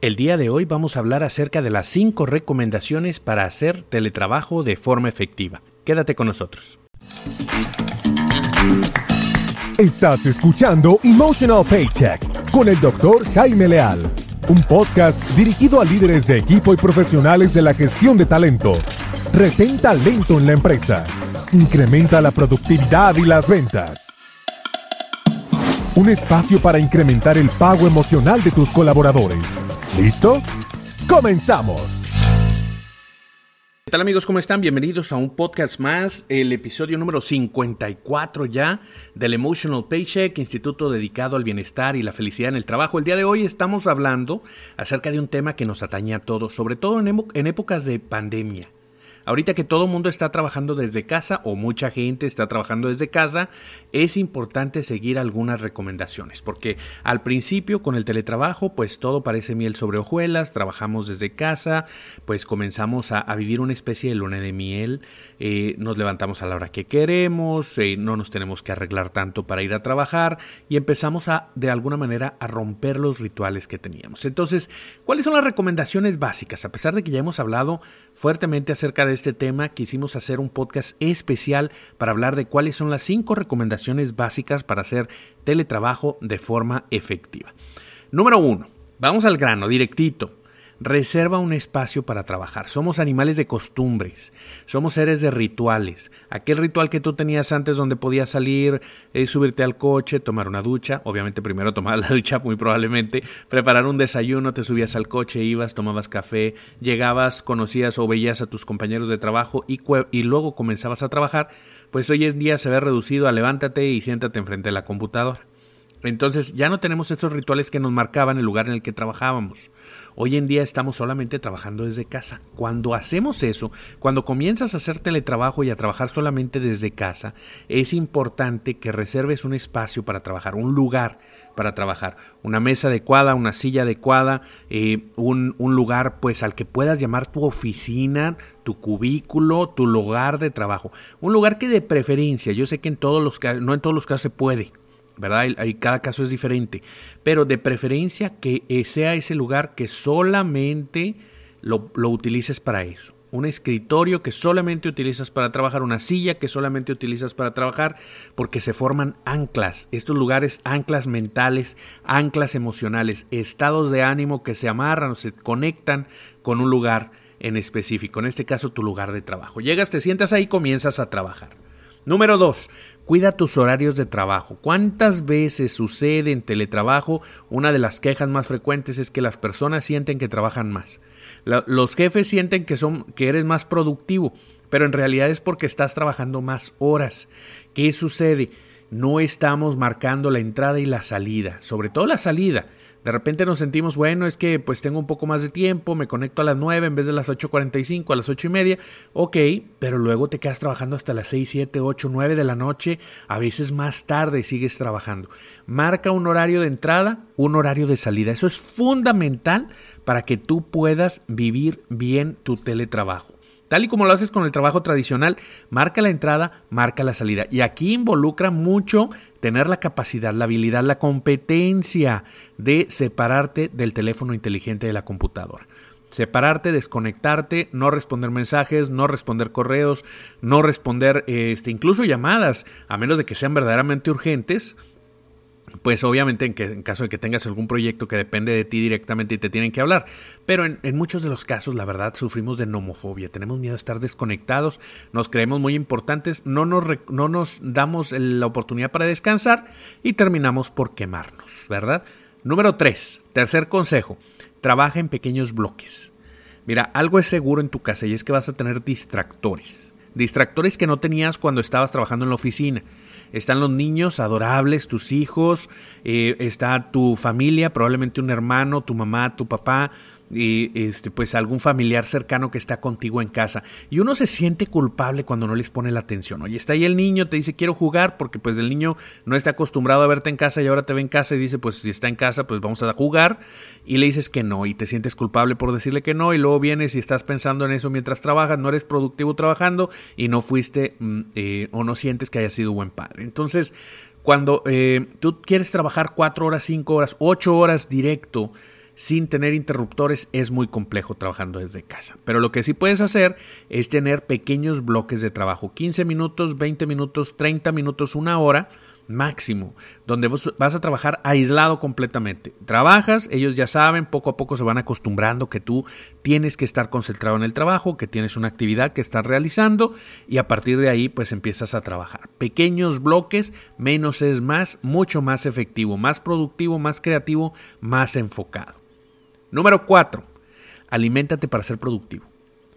El día de hoy vamos a hablar acerca de las 5 recomendaciones para hacer teletrabajo de forma efectiva. Quédate con nosotros. Estás escuchando Emotional Paycheck con el doctor Jaime Leal, un podcast dirigido a líderes de equipo y profesionales de la gestión de talento. Retén talento en la empresa. Incrementa la productividad y las ventas. Un espacio para incrementar el pago emocional de tus colaboradores ¿Listo? ¡Comenzamos! ¿Qué tal amigos? ¿Cómo están? Bienvenidos a un podcast más, el episodio número 54 ya del Emotional Paycheck, instituto dedicado al bienestar y la felicidad en el trabajo. El día de hoy estamos hablando acerca de un tema que nos atañe a todos, sobre todo en, en épocas de pandemia. Ahorita que todo el mundo está trabajando desde casa o mucha gente está trabajando desde casa, es importante seguir algunas recomendaciones, porque al principio con el teletrabajo, pues todo parece miel sobre hojuelas, trabajamos desde casa, pues comenzamos a, vivir una especie de luna de miel, eh, nos levantamos a la hora que queremos, eh, no nos tenemos que arreglar tanto para ir a trabajar y empezamos a, de alguna manera, a romper los rituales que teníamos. Entonces, ¿cuáles son las recomendaciones básicas? A pesar de que ya hemos hablado fuertemente acerca de este tema, quisimos hacer un podcast especial para hablar de cuáles son las cinco recomendaciones básicas para hacer teletrabajo de forma efectiva. Número uno, vamos al grano, directito. Reserva un espacio para trabajar. Somos animales de costumbres, somos seres de rituales. Aquel ritual que tú tenías antes donde podías salir, eh, subirte al coche, tomar una ducha, obviamente primero tomar la ducha muy probablemente, preparar un desayuno, te subías al coche, ibas, tomabas café, llegabas, conocías o veías a tus compañeros de trabajo y, y luego comenzabas a trabajar, pues hoy en día se ve reducido a levántate y siéntate enfrente de la computadora. Entonces ya no tenemos estos rituales que nos marcaban el lugar en el que trabajábamos. Hoy en día estamos solamente trabajando desde casa. Cuando hacemos eso, cuando comienzas a hacer teletrabajo y a trabajar solamente desde casa, es importante que reserves un espacio para trabajar, un lugar para trabajar, una mesa adecuada, una silla adecuada, eh, un, un lugar pues al que puedas llamar tu oficina, tu cubículo, tu lugar de trabajo. Un lugar que de preferencia, yo sé que en todos los no en todos los casos se puede, ¿verdad? cada caso es diferente, pero de preferencia que eh, sea ese lugar que solamente lo, lo utilices para eso. Un escritorio que solamente utilizas para trabajar, una silla que solamente utilizas para trabajar, porque se forman anclas. Estos lugares, anclas mentales, anclas emocionales, estados de ánimo que se amarran o se conectan con un lugar en específico. En este caso, tu lugar de trabajo. Llegas, te sientas ahí, comienzas a trabajar. Número dos, cuida tus horarios de trabajo. ¿Cuántas veces sucede en teletrabajo? Una de las quejas más frecuentes es que las personas sienten que trabajan más. los jefes sienten que, son, que eres más productivo, pero en realidad es porque estás trabajando más horas. ¿Qué sucede? No estamos marcando la entrada y la salida, sobre todo la salida. De repente nos sentimos, bueno, es que pues tengo un poco más de tiempo, me conecto a las 9 en vez de las 8.45, a las 8 y media, ok, pero luego te quedas trabajando hasta las 6, 7, 8, 9 de la noche, a veces más tarde sigues trabajando. Marca un horario de entrada, un horario de salida. Eso es fundamental para que tú puedas vivir bien tu teletrabajo. Tal y como lo haces con el trabajo tradicional, marca la entrada, marca la salida. Y aquí involucra mucho tener la capacidad, la habilidad, la competencia de separarte del teléfono inteligente de la computadora. Separarte, desconectarte, no responder mensajes, no responder correos, no responder este, incluso llamadas, a menos de que sean verdaderamente urgentes pues obviamente en, caso de que tengas algún proyecto que depende de ti directamente y te tienen que hablar. Pero en, muchos de los casos, la verdad, sufrimos de nomofobia. Tenemos miedo a estar desconectados, nos creemos muy importantes, no nos, no nos damos la oportunidad para descansar y terminamos por quemarnos, ¿verdad? Número 3, tercer consejo, trabaja en pequeños bloques. Mira, algo es seguro en tu casa y es que vas a tener distractores. Distractores que no tenías cuando estabas trabajando en la oficina están los niños adorables, tus hijos, eh, está tu familia, probablemente un hermano, tu mamá, tu papá, y este, pues algún familiar cercano que está contigo en casa. Y uno se siente culpable cuando no les pone la atención. Oye, está ahí el niño, te dice quiero jugar, porque pues el niño no está acostumbrado a verte en casa y ahora te ve en casa y dice, pues si está en casa, pues vamos a jugar. Y le dices que no, y te sientes culpable por decirle que no, y luego vienes y estás pensando en eso mientras trabajas, no eres productivo trabajando y no fuiste mm, eh, o no sientes que haya sido buen padre. Entonces, cuando eh, tú quieres trabajar cuatro horas, cinco horas, ocho horas directo, sin tener interruptores es muy complejo trabajando desde casa. Pero lo que sí puedes hacer es tener pequeños bloques de trabajo, 15 minutos, 20 minutos, 30 minutos, una hora máximo, donde vas a trabajar aislado completamente. Trabajas, ellos ya saben, poco a poco se van acostumbrando que tú tienes que estar concentrado en el trabajo, que tienes una actividad que estás realizando y a partir de ahí pues empiezas a trabajar. Pequeños bloques, menos es más, mucho más efectivo, más productivo, más creativo, más enfocado. Número 4. Aliméntate para ser productivo.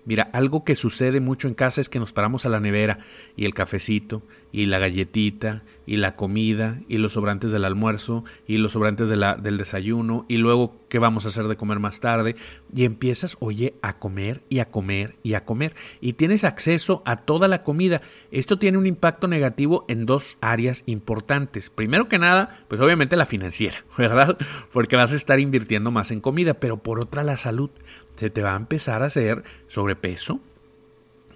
Mira, algo que sucede mucho en casa es que nos paramos a la nevera y el cafecito y la galletita y la comida y los sobrantes del almuerzo y los sobrantes del desayuno y luego qué vamos a hacer de comer más tarde y empiezas, oye, a comer y a comer y a comer y tienes acceso a toda la comida. Esto tiene un impacto negativo en dos áreas importantes. Primero que nada, pues obviamente la financiera, ¿verdad? Porque vas a estar invirtiendo más en comida, pero por otra la salud se te va a empezar a hacer sobrepeso,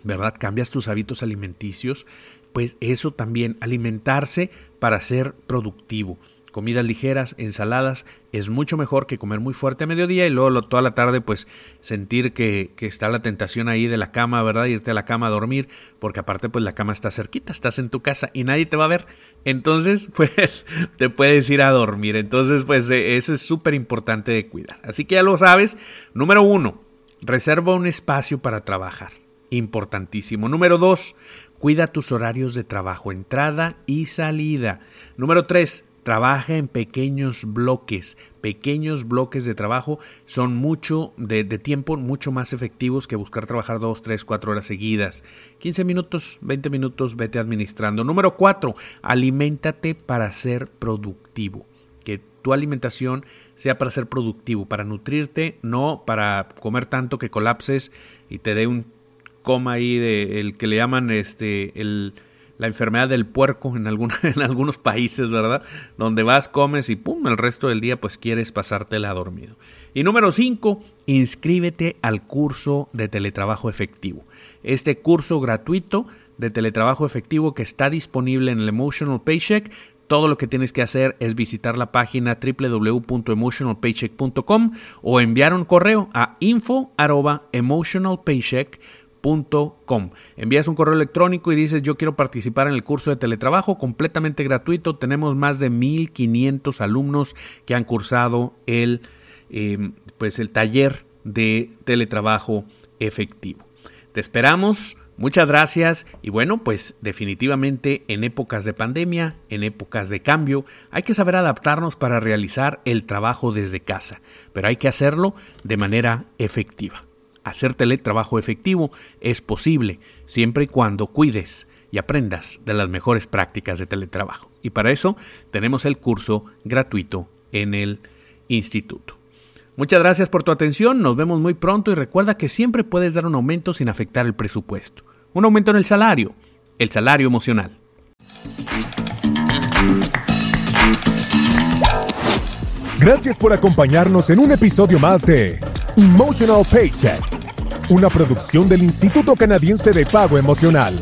¿verdad? Cambias tus hábitos alimenticios, pues eso también, alimentarse para ser productivo. Comidas ligeras, ensaladas, es mucho mejor que comer muy fuerte a mediodía y luego toda la tarde pues sentir que, que, está la tentación ahí de la cama, ¿verdad? Irte a la cama a dormir, porque aparte pues la cama está cerquita, estás en tu casa y nadie te va a ver. Entonces pues te puedes ir a dormir. Entonces pues eh, eso es súper importante de cuidar. Así que ya lo sabes. Número uno, reserva un espacio para trabajar. Importantísimo. Número dos, cuida tus horarios de trabajo, entrada y salida. Número tres, Trabaja en pequeños bloques. Pequeños bloques de trabajo son mucho de, tiempo, mucho más efectivos que buscar trabajar 2, 3, 4 horas seguidas. 15 minutos, 20 minutos, vete administrando. Número 4. Aliméntate para ser productivo. Que tu alimentación sea para ser productivo, para nutrirte, no para comer tanto que colapses y te dé un coma ahí de el que le llaman este el la enfermedad del puerco en, en algunos países, ¿verdad? Donde vas, comes y pum, el resto del día pues quieres pasártela dormido. Y número 5, inscríbete al curso de teletrabajo efectivo. Este curso gratuito de teletrabajo efectivo que está disponible en el Emotional Paycheck todo lo que tienes que hacer es visitar la página www.emotionalpaycheck.com o enviar un correo a info@emotionalpaycheck.com Envías un correo electrónico y dices yo quiero participar en el curso de teletrabajo completamente gratuito. Tenemos más de 1500 alumnos que han cursado el, em, pues el taller de teletrabajo efectivo. Te esperamos. Muchas gracias y bueno, pues definitivamente en épocas de pandemia, en épocas de cambio, hay que saber adaptarnos para realizar el trabajo desde casa, pero hay que hacerlo de manera efectiva. Hacer teletrabajo efectivo es posible siempre y cuando cuides y aprendas de las mejores prácticas de teletrabajo. Y para eso tenemos el curso gratuito en el instituto. Muchas gracias por tu atención, nos vemos muy pronto y recuerda que siempre puedes dar un aumento sin afectar el presupuesto. Un aumento en el salario, el salario emocional. Gracias por acompañarnos en un episodio más de Emotional Paycheck una producción del Instituto Canadiense de Pago Emocional.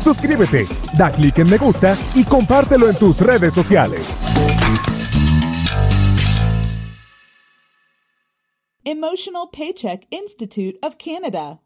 Suscríbete, da clic en me gusta y compártelo en tus redes sociales. Emotional Paycheck Institute of Canada.